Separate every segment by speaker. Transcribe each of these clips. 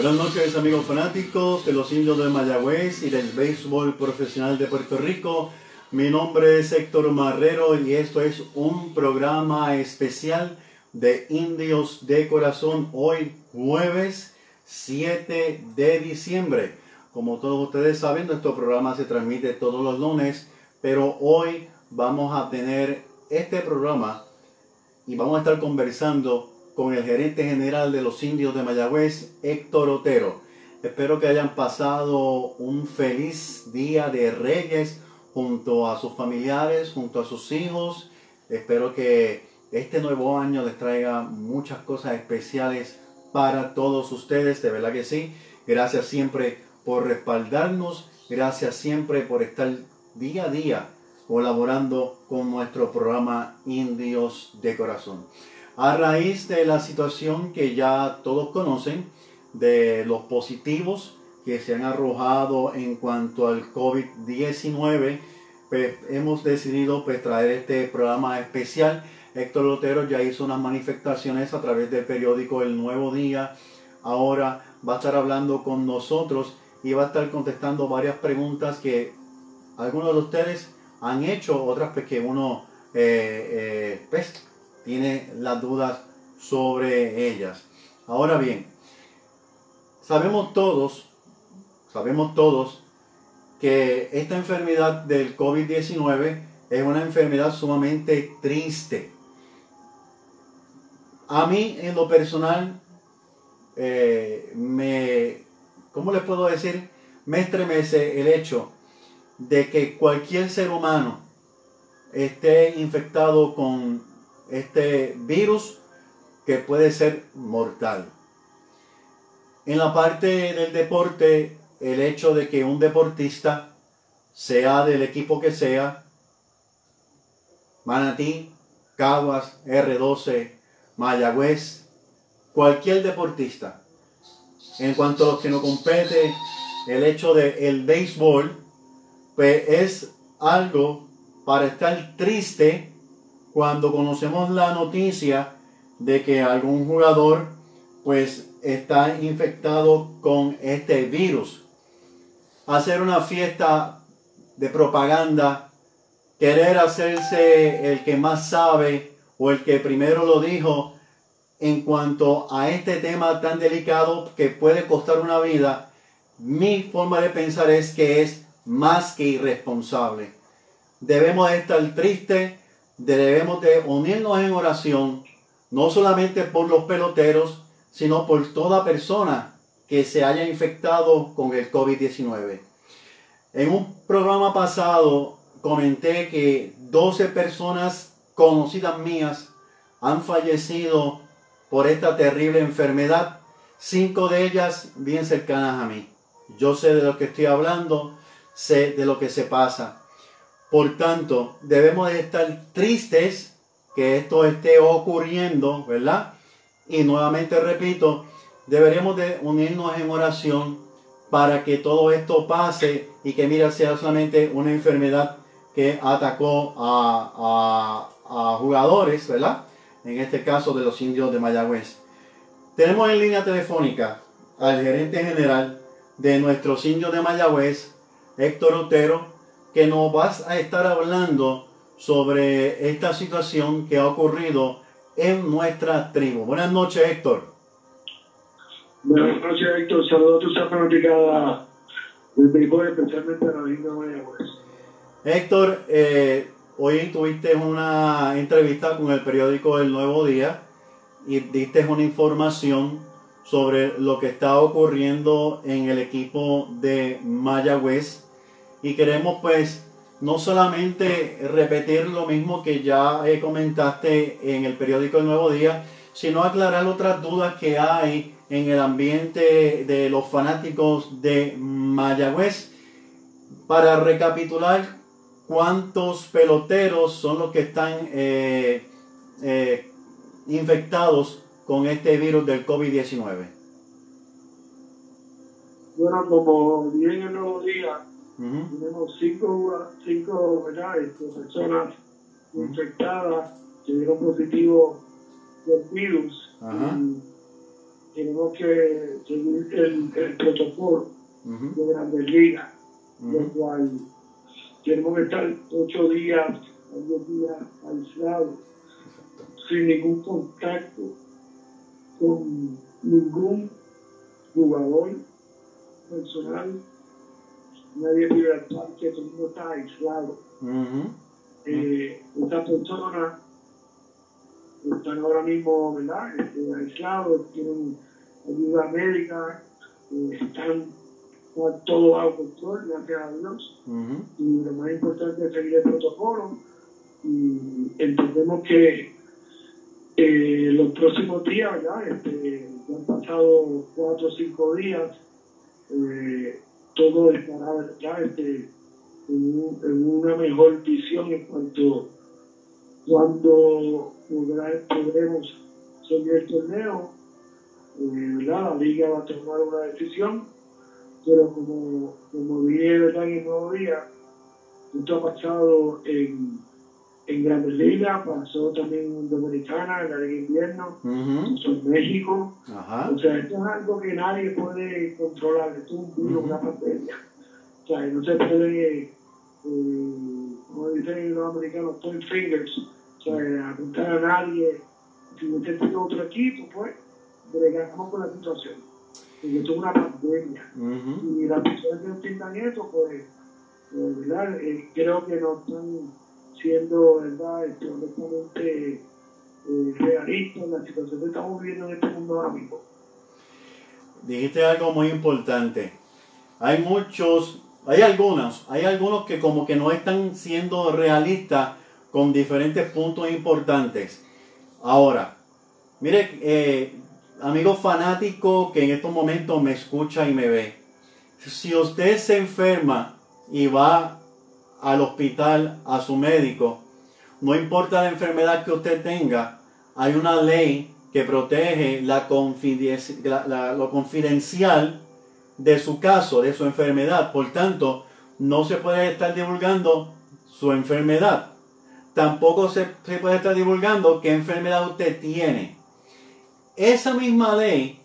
Speaker 1: Buenas noches amigos fanáticos de los indios de Mayagüez y del béisbol profesional de Puerto Rico. Mi nombre es Héctor Marrero y esto es un programa especial de Indios de Corazón hoy jueves 7 de diciembre. Como todos ustedes saben, nuestro programa se transmite todos los lunes, pero hoy vamos a tener este programa y vamos a estar conversando con el gerente general de los indios de Mayagüez, Héctor Otero. Espero que hayan pasado un feliz día de Reyes junto a sus familiares, junto a sus hijos. Espero que este nuevo año les traiga muchas cosas especiales para todos ustedes, de verdad que sí. Gracias siempre por respaldarnos, gracias siempre por estar día a día colaborando con nuestro programa Indios de Corazón a raíz de la situación que ya todos conocen, de los positivos que se han arrojado en cuanto al COVID-19, pues hemos decidido pues, traer este programa especial. Héctor Lotero ya hizo unas manifestaciones a través del periódico El Nuevo Día. Ahora va a estar hablando con nosotros y va a estar contestando varias preguntas que algunos de ustedes han hecho, otras pues, que uno eh, eh, pues, tiene las dudas sobre ellas. Ahora bien, sabemos todos, sabemos todos que esta enfermedad del COVID-19 es una enfermedad sumamente triste. A mí, en lo personal, eh, me, ¿cómo les puedo decir? Me estremece el hecho de que cualquier ser humano esté infectado con este virus que puede ser mortal. En la parte del deporte, el hecho de que un deportista, sea del equipo que sea, Manatí, Caguas, R12, Mayagüez, cualquier deportista, en cuanto a los que no compete, el hecho de el béisbol, pues es algo para estar triste cuando conocemos la noticia de que algún jugador pues está infectado con este virus. Hacer una fiesta de propaganda, querer hacerse el que más sabe o el que primero lo dijo en cuanto a este tema tan delicado que puede costar una vida, mi forma de pensar es que es más que irresponsable. Debemos estar tristes, debemos de unirnos en oración, no solamente por los peloteros, sino por toda persona que se haya infectado con el COVID-19. En un programa pasado comenté que 12 personas conocidas mías han fallecido por esta terrible enfermedad, cinco de ellas bien cercanas a mí. Yo sé de lo que estoy hablando, sé de lo que se pasa. Por tanto, debemos de estar tristes que esto esté ocurriendo, ¿verdad? Y nuevamente repito, deberemos de unirnos en oración para que todo esto pase y que mira sea solamente una enfermedad que atacó a, a, jugadores, ¿verdad? En este caso de los indios de Mayagüez. Tenemos en línea telefónica al gerente general de nuestros indios de Mayagüez, Héctor Otero, que nos vas a estar hablando sobre esta situación que ha ocurrido en nuestra tribu. Buenas noches, Héctor.
Speaker 2: Buenas noches, Héctor. Saludos a tu fanaticada del béisbol, especialmente a la linda Mayagüez.
Speaker 1: Héctor, eh, hoy tuviste una entrevista con el periódico El Nuevo Día y diste una información sobre lo que está ocurriendo en el equipo de Mayagüez y queremos pues no solamente repetir lo mismo que ya comentaste en el periódico El Nuevo Día, sino aclarar otras dudas que hay en el ambiente de los fanáticos de Mayagüez. Para recapitular, ¿cuántos peloteros son los que están eh, eh, infectados con este virus del COVID-19?
Speaker 2: Bueno, como bien el nuevo día, tenemos cinco, cinco este, personas infectadas que dieron positivo del virus. tenemos que seguir el, el protocolo de Grandes Ligas, lo cual tenemos que estar ocho días diez días aislados, sin ningún contacto con ningún jugador personal, nadie vive al parque, todo el mundo está aislado.
Speaker 1: Ujú.
Speaker 2: Eh, estas personas están ahora mismo, ¿verdad? Este, aislados, tienen ayuda médica, eh, están está todo bajo control, gracias a Dios. Y lo más importante es seguir el protocolo. Y entendemos que eh, los próximos días, ¿verdad? Este, ya han pasado cuatro o cinco días, eh, todo estará ya este, en, un- en una mejor visión en cuanto cuando podremos seguir el torneo. Eh, ¿verdad? La liga va a tomar una decisión, pero como, como dije ¿verdad? en el nuevo día, esto ha pasado en, en Grandes Ligas, pasó también en Dominicana, en la Liga de Invierno, pasó en México.
Speaker 1: Ajá.
Speaker 2: O sea, esto es algo que nadie puede controlar, esto es un virus, una pandemia. O sea, no se puede, eh, como dicen los americanos, point fingers, o sea, apuntar a nadie. Si usted tiene otro equipo, pues, bregamos con la situación. Porque esto es una pandemia. Y las personas que entiendan eso, pues, eh, ¿verdad? Eh, creo que no están siendo, ¿verdad?, este, realistas en la situación que estamos viviendo en este mundo ahora mismo.
Speaker 1: Dijiste algo muy importante. Hay muchos, hay algunos, hay algunos que como que no están siendo realistas con diferentes puntos importantes. Ahora, mire, eh, amigo fanático que en estos momentos me escucha y me ve, si usted se enferma y va al hospital a su médico, no importa la enfermedad que usted tenga, hay una ley que protege la la- la- lo confidencial de su caso, de su enfermedad. Por tanto, no se puede estar divulgando su enfermedad. Tampoco se puede estar divulgando qué enfermedad usted tiene. Esa misma ley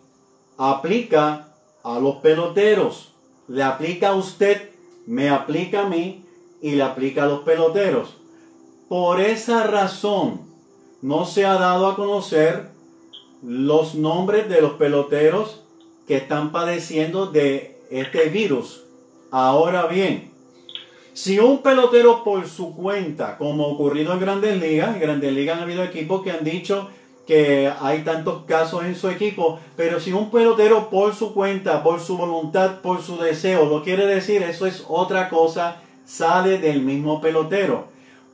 Speaker 1: aplica a los peloteros. Le aplica a usted, me aplica a mí y le aplica a los peloteros. Por esa razón no se ha dado a conocer los nombres de los peloteros que están padeciendo de este virus. Ahora bien, si un pelotero por su cuenta, como ocurrido en Grandes Ligas, en Grandes Ligas han habido equipos que han dicho que hay tantos casos en su equipo, pero si un pelotero por su cuenta, por su voluntad, por su deseo, lo quiere decir, eso es otra cosa, sale del mismo pelotero.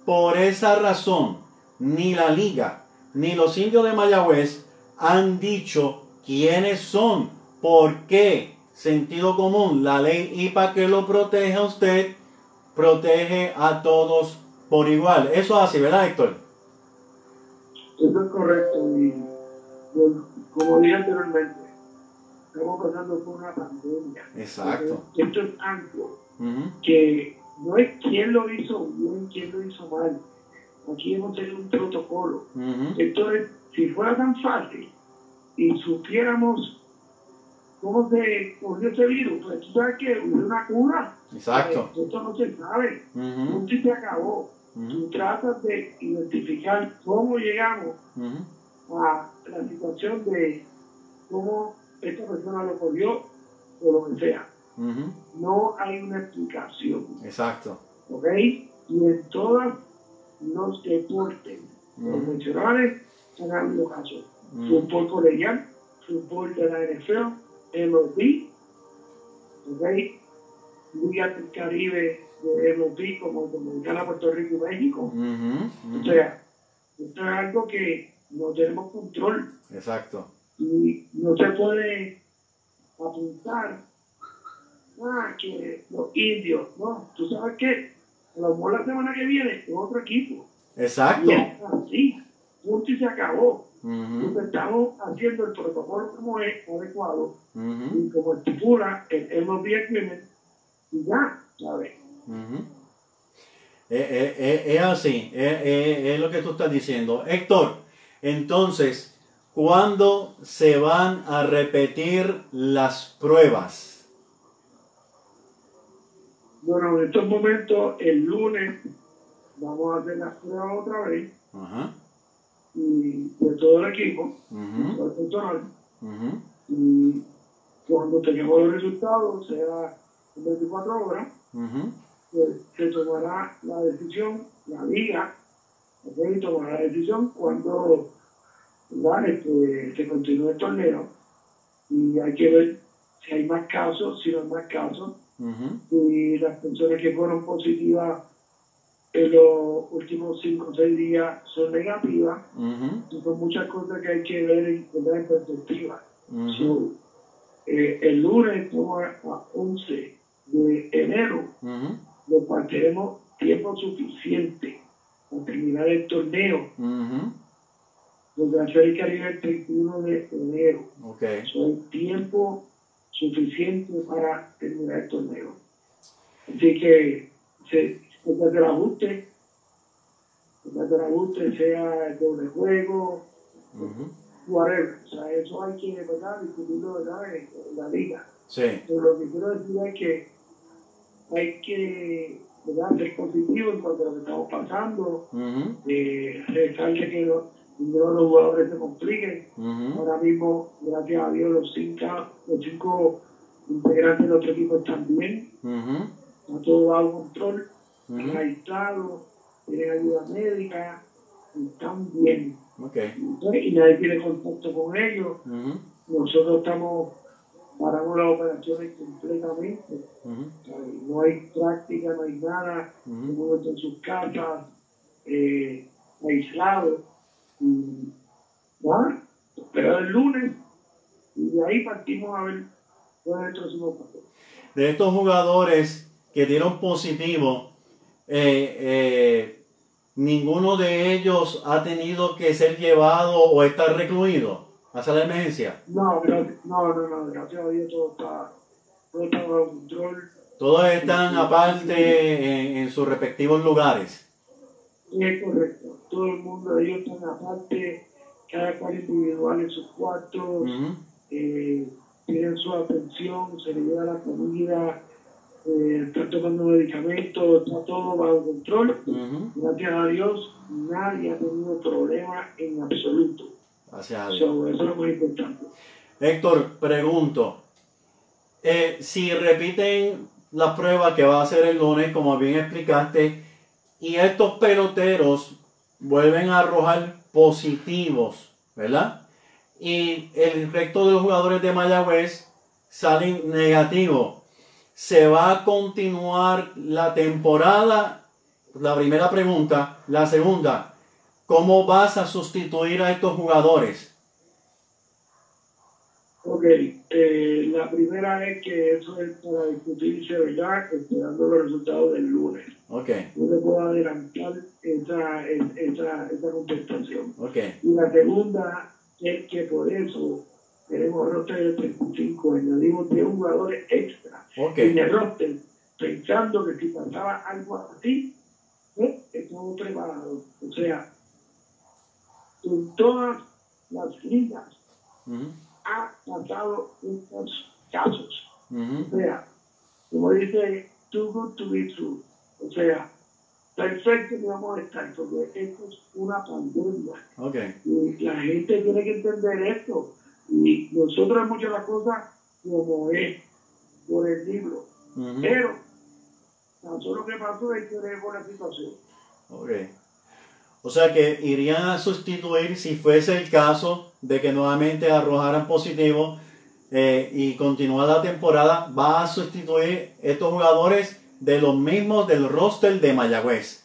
Speaker 1: Por esa razón, ni la liga, ni los indios de Mayagüez han dicho quiénes son, por qué. Sentido común, la ley IPA que lo protege a usted, protege a todos por igual. Eso es así, ¿verdad, Héctor?
Speaker 2: Eso es correcto. Y como dije anteriormente, estamos pasando por una pandemia.
Speaker 1: Exacto.
Speaker 2: Esto es algo que no es quién lo hizo bien, quién lo hizo mal. Aquí hemos tenido un protocolo.
Speaker 1: ujú,
Speaker 2: Esto es, si fuera tan fácil y supiéramos cómo se cogió ese virus, pues tú sabes que hubo una cura.
Speaker 1: Exacto.
Speaker 2: Eh, esto no se sabe. Y se acabó. Tú tratas de identificar cómo llegamos a la situación de cómo esta persona lo cogió o lo que sea. No hay una explicación.
Speaker 1: Exacto.
Speaker 2: ¿Ok? Y en todos los deportes
Speaker 1: Ujú.
Speaker 2: convencionales han habido casos.
Speaker 1: Ujú.
Speaker 2: Fútbol colegial, fútbol de la NFL, MLB, ¿ok? Liga del Caribe de MLB como Dominicana, Puerto Rico y México. O sea, esto es algo que no tenemos control
Speaker 1: Exacto.
Speaker 2: y no se puede apuntar ah, que los indios, no, tú sabes que a lo mejor la semana que viene es otro equipo.
Speaker 1: Exacto.
Speaker 2: Y es así, punto y se acabó. Entonces estamos haciendo el protocolo como es adecuado y como estipula el MLB Agreement y ya, ¿sabes?
Speaker 1: ujú. Eh, eh, eh, Es así, es, es- es lo que tú estás diciendo. Héctor, entonces, ¿Cuándo se van a repetir las pruebas?
Speaker 2: Bueno, en estos momentos, el lunes, vamos a hacer las pruebas otra vez.
Speaker 1: Ajá.
Speaker 2: y de todo el equipo,
Speaker 1: ujú,
Speaker 2: todo el personal, y cuando tengamos los resultados, sea en 24 horas, pues, se tomará la decisión, la liga, ¿ok? tomará la decisión cuando. Este, se continúe el torneo. Y hay que ver si hay más casos, si no hay más casos,
Speaker 1: ujú,
Speaker 2: y las personas que fueron positivas en los últimos 5 o 6 días son negativas,
Speaker 1: ujú,
Speaker 2: y son muchas cosas que hay que ver en, ¿verdad? en perspectiva.
Speaker 1: ujú,
Speaker 2: So, eh, el lunes estamos a, a 11 de enero, cual tenemos tiempo suficiente para terminar el torneo,
Speaker 1: ujú.
Speaker 2: donde va a ser el Caribe el 31 de enero.
Speaker 1: Ok.
Speaker 2: So, hay tiempo suficiente para terminar el torneo. Así que se, puede hacer ajuste, puede hacer ajuste, sea el doble juego,
Speaker 1: ujú.
Speaker 2: whatever. O sea, eso hay que ¿verdad? discutirlo ¿verdad? En, en la liga.
Speaker 1: Sí.
Speaker 2: Pero lo que quiero decir es que hay que ¿verdad? ser positivo en cuanto a lo que estamos pasando,
Speaker 1: Ujú,
Speaker 2: eh, resaltar que no, ninguno de los jugadores se compliquen.
Speaker 1: ujú,
Speaker 2: Ahora mismo, gracias a Dios, los cinco, los cinco integrantes de nuestro equipo están bien,
Speaker 1: ujú,
Speaker 2: está todo bajo control,
Speaker 1: ujú.
Speaker 2: están aislados, tienen ayuda médica, están bien.
Speaker 1: Ok.
Speaker 2: Y nadie tiene contacto con ellos. Nosotros estamos, paramos las operaciones completamente.
Speaker 1: ujú,
Speaker 2: O sea, No hay práctica, no hay nada. Todo el
Speaker 1: ujú.
Speaker 2: mundo está en sus casas, eh, aislados. Esperar el lunes y de ahí partimos a ver cuál es el próximo paso.
Speaker 1: De estos jugadores que dieron positivo, eh, eh, ninguno de ellos ha tenido que ser llevado o estar recluido a sala de emergencia.
Speaker 2: No, gracias, no, no, no, gracias a Dios todo está, todo está bajo control.
Speaker 1: Todos están aparte en, en sus respectivos lugares.
Speaker 2: Es correcto. Todo el mundo de ellos están aparte, cada cual individual en sus cuartos,
Speaker 1: Ujú,
Speaker 2: eh, tienen su atención, se les lleva la comida, eh, están tomando medicamentos, está todo bajo control. Gracias a Dios, nadie ha tenido problemas en absoluto.
Speaker 1: Gracias a Dios.
Speaker 2: So, eso es lo más importante.
Speaker 1: Héctor, pregunto, eh, si repiten la prueba que va a hacer el lunes, como bien explicaste, y estos peloteros vuelven a arrojar positivos, ¿verdad? Y el resto de los jugadores de Mayagüez salen negativos. ¿Se va a continuar la temporada? La primera pregunta. La segunda, ¿cómo vas a sustituir a estos jugadores?
Speaker 2: Ok, eh, la primera es que eso es para discutirse, ¿verdad? Esperando los resultados del lunes.
Speaker 1: Ok,
Speaker 2: No le puedo adelantar esa, esa, esa contestación.
Speaker 1: ok.
Speaker 2: Y la segunda es que por eso tenemos roster de 35, añadimos 10 jugadores extra
Speaker 1: Ok,
Speaker 2: en el roster, pensando que si pasaba algo así, ¿eh? estamos preparados. O sea, en todas las ligas
Speaker 1: Ujú,
Speaker 2: ha pasado estos casos.
Speaker 1: ujú,
Speaker 2: O sea, como dice, too good to be true. O sea, perfecto que vamos a estar, porque esto es una pandemia.
Speaker 1: Ok,
Speaker 2: Y la gente tiene que entender esto. Y nosotros hemos hecho las cosas como es, por el libro. Pero, tan solo que pasó es que con la situación.
Speaker 1: ok. O sea que irían a sustituir si fuese el caso de que nuevamente arrojaran positivo eh, y continuar la temporada, va a sustituir estos jugadores de los mismos del roster de Mayagüez.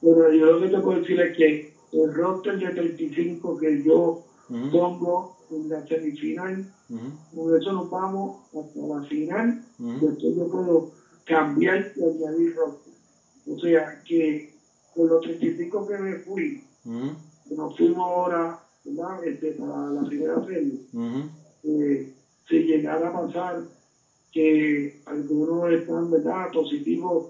Speaker 2: Pero yo lo que te puedo decir es que el roster de 35 que yo
Speaker 1: Ujú,
Speaker 2: pongo en la semifinal,
Speaker 1: ujú,
Speaker 2: con eso nos vamos hasta la final.
Speaker 1: ujú,
Speaker 2: Después yo puedo cambiar y añadir roster. O sea que con los 35 que me fui, que nos fuimos ahora ¿verdad? Este, para la primera serie, eh, si llegara a pasar que algunos están ¿verdad? positivos,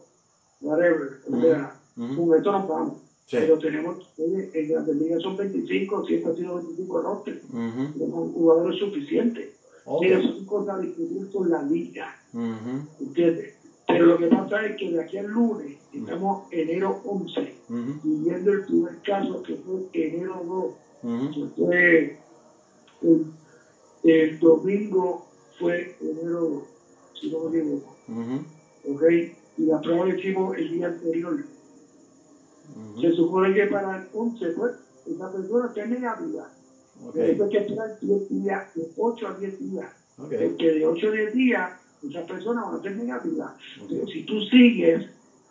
Speaker 2: whatever, o sea,
Speaker 1: ujú.
Speaker 2: con esto nos vamos. Pero tenemos, en la liga son 25, siempre ha sido 25 rosters.
Speaker 1: Ujú.
Speaker 2: Tenemos jugadores suficientes.
Speaker 1: Ok.
Speaker 2: Pero son cosas a discutir con la liga. ¿Entiendes? Pero lo que pasa es que de aquí al lunes, estamos enero 11,
Speaker 1: Ujú.
Speaker 2: viviendo el primer caso que fue enero 2,
Speaker 1: Ujú.
Speaker 2: que fue el, el domingo fue enero 2, si no me equivoco.
Speaker 1: Ujú.
Speaker 2: ¿Ok? Y la prueba la hicimos el día anterior.
Speaker 1: Ujú.
Speaker 2: Se supone que para el 11, pues, esa persona está negativa.
Speaker 1: Ok.
Speaker 2: Pero hay que esperar 10 días, de 8 a 10 días.
Speaker 1: Ok.
Speaker 2: Porque de 8 a 10 días, esa persona va a ser negativa.
Speaker 1: Ok.
Speaker 2: Pero si tú sigues,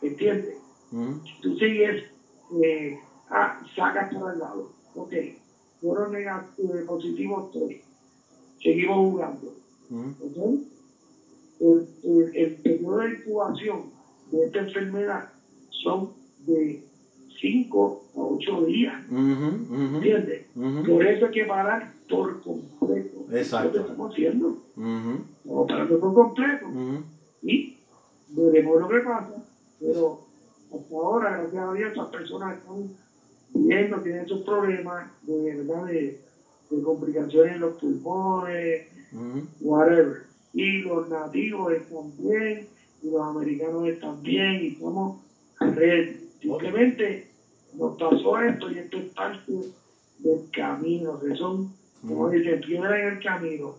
Speaker 2: ¿entiendes?
Speaker 1: Ujú.
Speaker 2: Si tú sigues, eh, ah, sacas por el lado. Ok, fueron nega- eh, positivos 3. Seguimos jugando.
Speaker 1: Ujú.
Speaker 2: ¿ok? El, el, el periodo de incubación de esta enfermedad son de 5 a 8 días.
Speaker 1: Ujú.
Speaker 2: ¿Entiendes? Por eso hay que parar por completo.
Speaker 1: Exacto.
Speaker 2: Lo que estamos haciendo. Estamos parando por completo. Y veremos lo que pasa. Pero hasta ahora, gracias a Dios, estas personas están bien, no tienen esos problemas de verdad de, de complicaciones en los pulmones, whatever. Y los nativos están bien, y los americanos están bien, y estamos ready. Simplemente nos pasó esto y esto es parte del camino, que son, como dicen, piedras en el camino.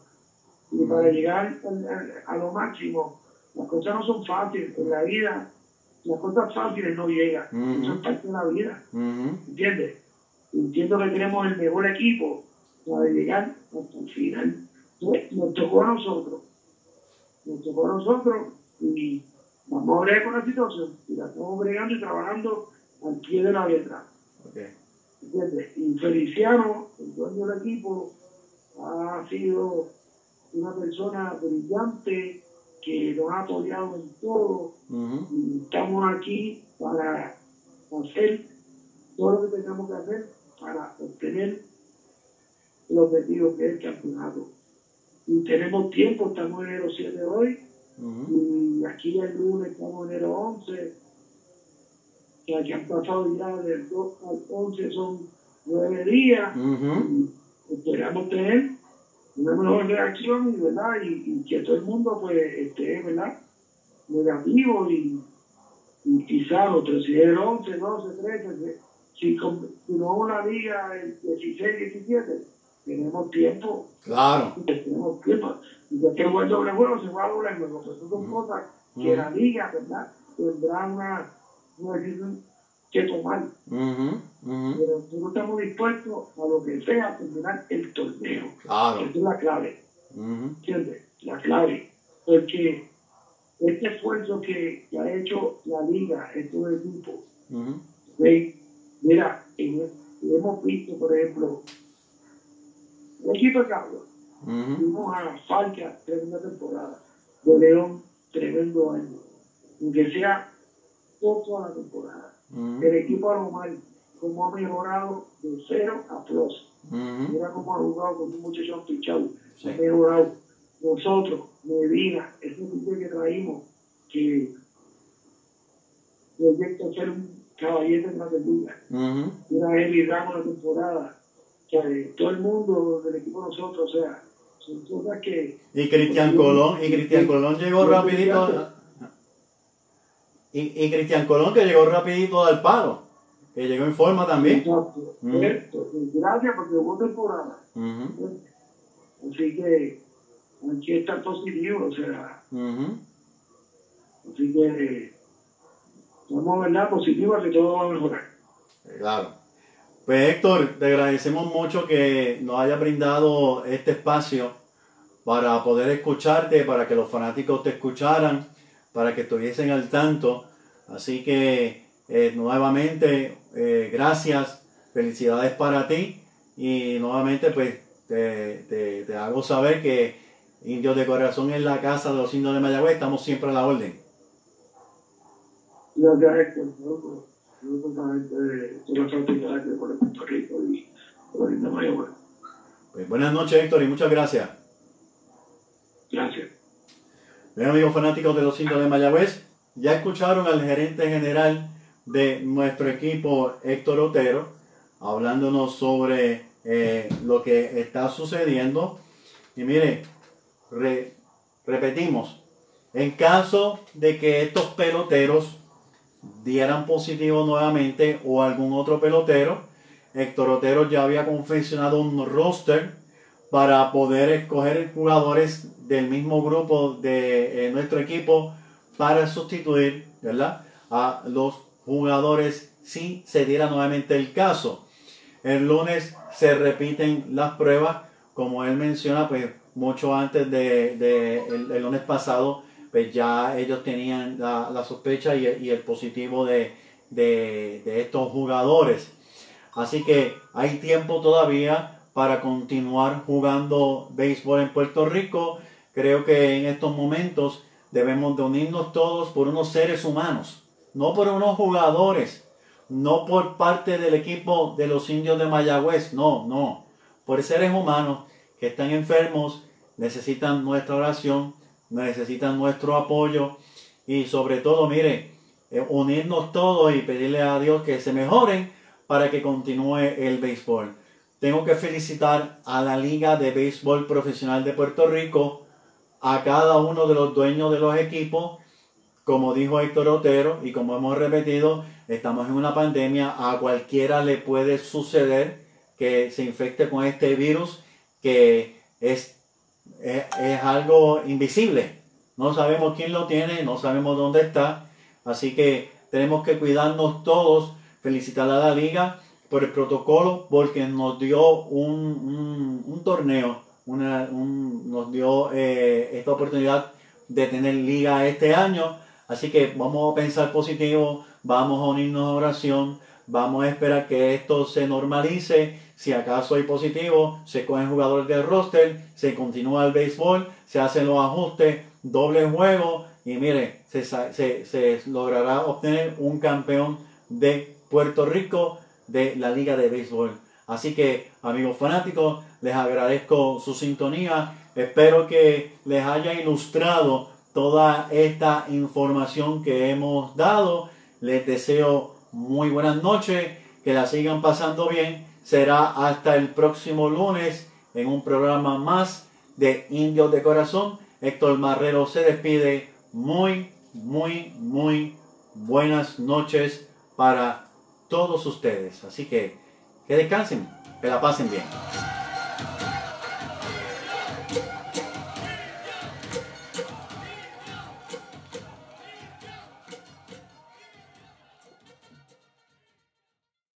Speaker 2: Y para llegar al- al- a lo máximo, las cosas no son fáciles. En la vida, las cosas fáciles no llegan.
Speaker 1: Ujú.
Speaker 2: Eso es parte de la vida. ¿Entiendes? Entiendo que tenemos el mejor equipo para llegar hasta el final. Entonces, nos tocó a nosotros. Nos tocó a nosotros y vamos a bregar con la situación. Y la estamos bregando y trabajando al pie de la letra.
Speaker 1: Ok.
Speaker 2: ¿Entiendes? Y Feliciano, el dueño del equipo, ha sido una persona brillante que nos ha apoyado en todo y estamos aquí para hacer todo lo que tengamos que hacer para obtener el objetivo que es el campeonato. Y tenemos tiempo, estamos en enero 7 hoy,
Speaker 1: Ujú.
Speaker 2: y aquí el lunes estamos en enero 11, que aquí han pasado ya del 2 al 11 son 9 días,
Speaker 1: Ujú.
Speaker 2: y esperamos tener una mejor reacción y, ¿verdad? Y, y que todo el mundo pues esté ¿verdad? negativo y, y quizás los 13, el 11, 12, 13, si, si no vamos a la liga el 16, 17, tenemos tiempo,
Speaker 1: Claro.
Speaker 2: tenemos tiempo. Y después el doble juego se va a doble juego, pues son cosas que la liga, ¿verdad? Tendrá una, una decisión que tomar. Pero nosotros estamos dispuestos a lo que sea a terminar el torneo.
Speaker 1: Claro.
Speaker 2: Esa es la clave. ¿entiendes? La clave. Porque este esfuerzo que, que ha hecho la liga, estos equipos. ¿ven? mira, en- hemos visto, por ejemplo, el equipo de Carlos,
Speaker 1: Ujú.
Speaker 2: Fuimos a Falca, tremenda temporada. De León, tremendo año. Aunque sea poco a la temporada.
Speaker 1: Ujú.
Speaker 2: El equipo a lo mal, como ha mejorado de cero a plus.
Speaker 1: Ujú.
Speaker 2: Mira cómo ha jugado con un muchacho pichado.
Speaker 1: Sí.
Speaker 2: Ha mejorado. Nosotros, Medina, ese equipo que traímos, que proyecta ser un caballete en la. Mira él y Ramos la temporada. Que todo el mundo del equipo de nosotros, o sea, son cosas que
Speaker 1: Y Cristian Colón, y Cristian Colón llegó rapidito. Y, y Cristian Colón que llegó rapidito al palo. Que llegó en forma también.
Speaker 2: Exacto.
Speaker 1: Mm.
Speaker 2: Y Gracias porque hubo temporada.
Speaker 1: Ujú.
Speaker 2: Así que hay que estar positivo, o sea,
Speaker 1: Ujú.
Speaker 2: así que estamos verdad positivos que todo va a mejorar.
Speaker 1: Claro. Pues Héctor, te agradecemos mucho que nos haya brindado este espacio para poder escucharte, para que los fanáticos te escucharan, para que estuviesen al tanto. Así que eh, nuevamente, eh, gracias, felicidades para ti y nuevamente pues te, te- te hago saber que Indios de Corazón en la casa de los indios de Mayagüez estamos siempre a la orden.
Speaker 2: Gracias, Héctor,
Speaker 1: Pues buenas noches Héctor y muchas gracias.
Speaker 2: Gracias.
Speaker 1: Bien, amigos fanáticos de los indios de Mayagüez, ya escucharon al gerente general de nuestro equipo Héctor Otero, hablándonos sobre eh, lo que está sucediendo. Y mire, repetimos, en caso de que estos peloteros dieran positivo nuevamente o algún otro pelotero, Héctor Otero ya había confeccionado un roster para poder escoger jugadores del mismo grupo de eh, nuestro equipo para sustituir ¿verdad? a los jugadores si se diera nuevamente el caso. El lunes se repiten las pruebas, como él menciona, pues mucho antes de, el, lunes pasado, pues ya ellos tenían la, sospecha y, el positivo de, de estos jugadores. Así que hay tiempo todavía para continuar jugando béisbol en Puerto Rico. Creo que en estos momentos debemos de unirnos todos por unos seres humanos, no por unos jugadores, no por parte del equipo de los indios de Mayagüez, no, no, por seres humanos que están enfermos, necesitan nuestra oración, necesitan nuestro apoyo y sobre todo, mire, eh, unirnos todos y pedirle a Dios que se mejoren para que continúe el béisbol. Tengo que felicitar a la Liga de Béisbol Profesional de Puerto Rico, a cada uno de los dueños de los equipos, como dijo Héctor Otero y como hemos repetido, estamos en una pandemia, a cualquiera le puede suceder que se infecte con este virus que es, es, algo invisible. No sabemos quién lo tiene, no sabemos dónde está, así que tenemos que cuidarnos todos, felicitar a la liga por el protocolo porque nos dio un, un torneo una, nos dio eh, esta oportunidad de tener liga este año. Así que vamos a pensar positivo, vamos a unirnos a oración, vamos a esperar que esto se normalice. Si acaso hay positivo, se cogen jugadores del roster, se continúa el béisbol, se hacen los ajustes, doble juego y mire, se, se, se logrará obtener un campeón de Puerto Rico de la Liga de Béisbol. Así que, amigos fanáticos, les agradezco su sintonía. Espero que les haya ilustrado toda esta información que hemos dado. Les deseo muy buenas noches, que la sigan pasando bien. Será hasta el próximo lunes en un programa más de Indios de Corazón. Héctor Marrero se despide. Muy, muy, muy buenas noches para todos ustedes. Así que que descansen, que la pasen bien.